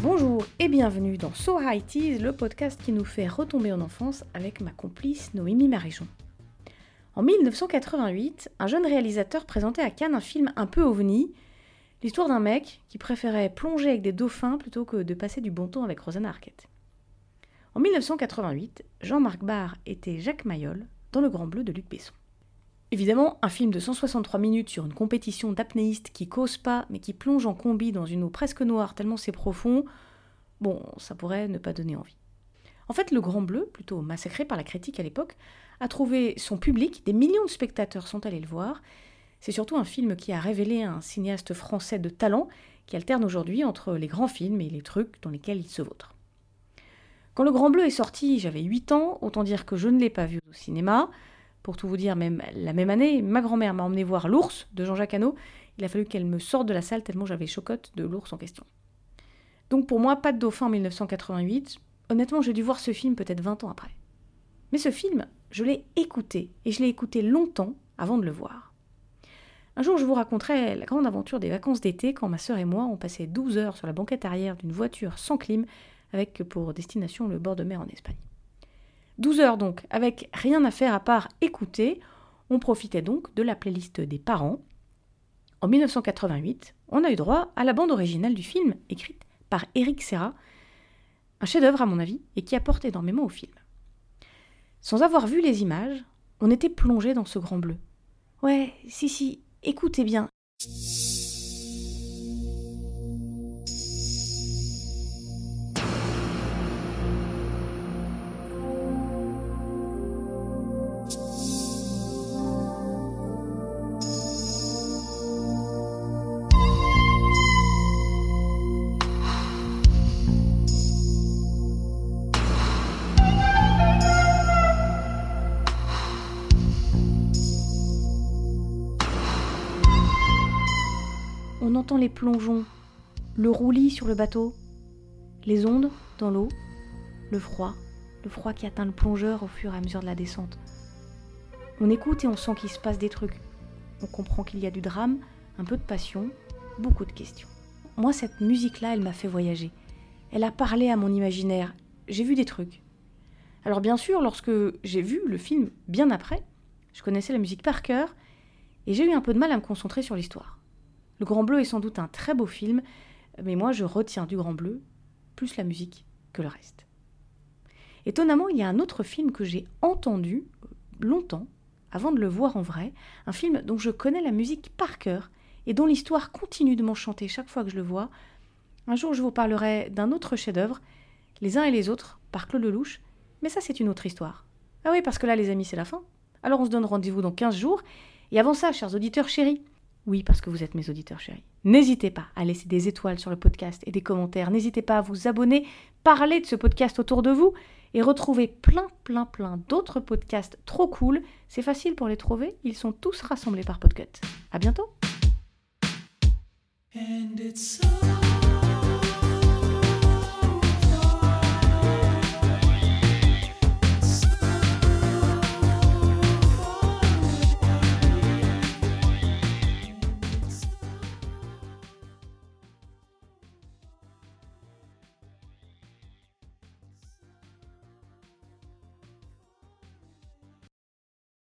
Bonjour et bienvenue dans So High Teas, le podcast qui nous fait retomber en enfance avec ma complice Noémie Marijon. En 1988, un jeune réalisateur présentait à Cannes un film un peu ovni, l'histoire d'un mec qui préférait plonger avec des dauphins plutôt que de passer du bon temps avec Rosanna Arquette. En 1988, Jean-Marc Barr était Jacques Mayol dans Le Grand Bleu de Luc Besson. Évidemment, un film de 163 minutes sur une compétition d'apnéistes qui cause pas mais qui plonge en combi dans une eau presque noire tellement c'est profond, bon, ça pourrait ne pas donner envie. En fait, Le Grand Bleu, plutôt massacré par la critique à l'époque, a trouvé son public, des millions de spectateurs sont allés le voir. C'est surtout un film qui a révélé un cinéaste français de talent qui alterne aujourd'hui entre les grands films et les trucs dans lesquels il se vautre. Quand Le Grand Bleu est sorti, j'avais 8 ans, autant dire que je ne l'ai pas vu au cinéma. Pour tout vous dire, même la même année, ma grand-mère m'a emmené voir L'ours de Jean-Jacques Hano. Il a fallu qu'elle me sorte de la salle tellement j'avais chocotte de l'ours en question. Donc pour moi, pas de dauphin en 1988. Honnêtement, j'ai dû voir ce film peut-être 20 ans après. Mais ce film, je l'ai écouté, et je l'ai écouté longtemps avant de le voir. Un jour, je vous raconterai la grande aventure des vacances d'été quand ma sœur et moi on passé 12 heures sur la banquette arrière d'une voiture sans clim avec pour destination le bord de mer en Espagne. 12 heures donc, avec rien à faire à part écouter, on profitait donc de la playlist des parents. En 1988, on a eu droit à la bande originale du film, écrite par Eric Serra, un chef-d'œuvre à mon avis, et qui apporte énormément au film. Sans avoir vu les images, on était plongé dans ce grand bleu. Ouais, si, si, écoutez bien. On entend les plongeons, le roulis sur le bateau, les ondes dans l'eau, le froid, le froid qui atteint le plongeur au fur et à mesure de la descente. On écoute et on sent qu'il se passe des trucs. On comprend qu'il y a du drame, un peu de passion, beaucoup de questions. Moi, cette musique-là, elle m'a fait voyager. Elle a parlé à mon imaginaire. J'ai vu des trucs. Alors bien sûr, lorsque j'ai vu le film bien après, je connaissais la musique par cœur et j'ai eu un peu de mal à me concentrer sur l'histoire. Le Grand Bleu est sans doute un très beau film, mais moi je retiens du Grand Bleu plus la musique que le reste. Étonnamment, il y a un autre film que j'ai entendu longtemps avant de le voir en vrai, un film dont je connais la musique par cœur et dont l'histoire continue de m'enchanter chaque fois que je le vois. Un jour, je vous parlerai d'un autre chef-d'œuvre, Les uns et les autres, par Claude Lelouch, mais ça, c'est une autre histoire. Ah oui, parce que là, les amis, c'est la fin. Alors, on se donne rendez-vous dans 15 jours. Et avant ça, chers auditeurs chéris, oui, parce que vous êtes mes auditeurs chéris. N'hésitez pas à laisser des étoiles sur le podcast et des commentaires. N'hésitez pas à vous abonner, parler de ce podcast autour de vous et retrouver plein, plein, plein d'autres podcasts trop cool. C'est facile pour les trouver. Ils sont tous rassemblés par Podcut. À bientôt!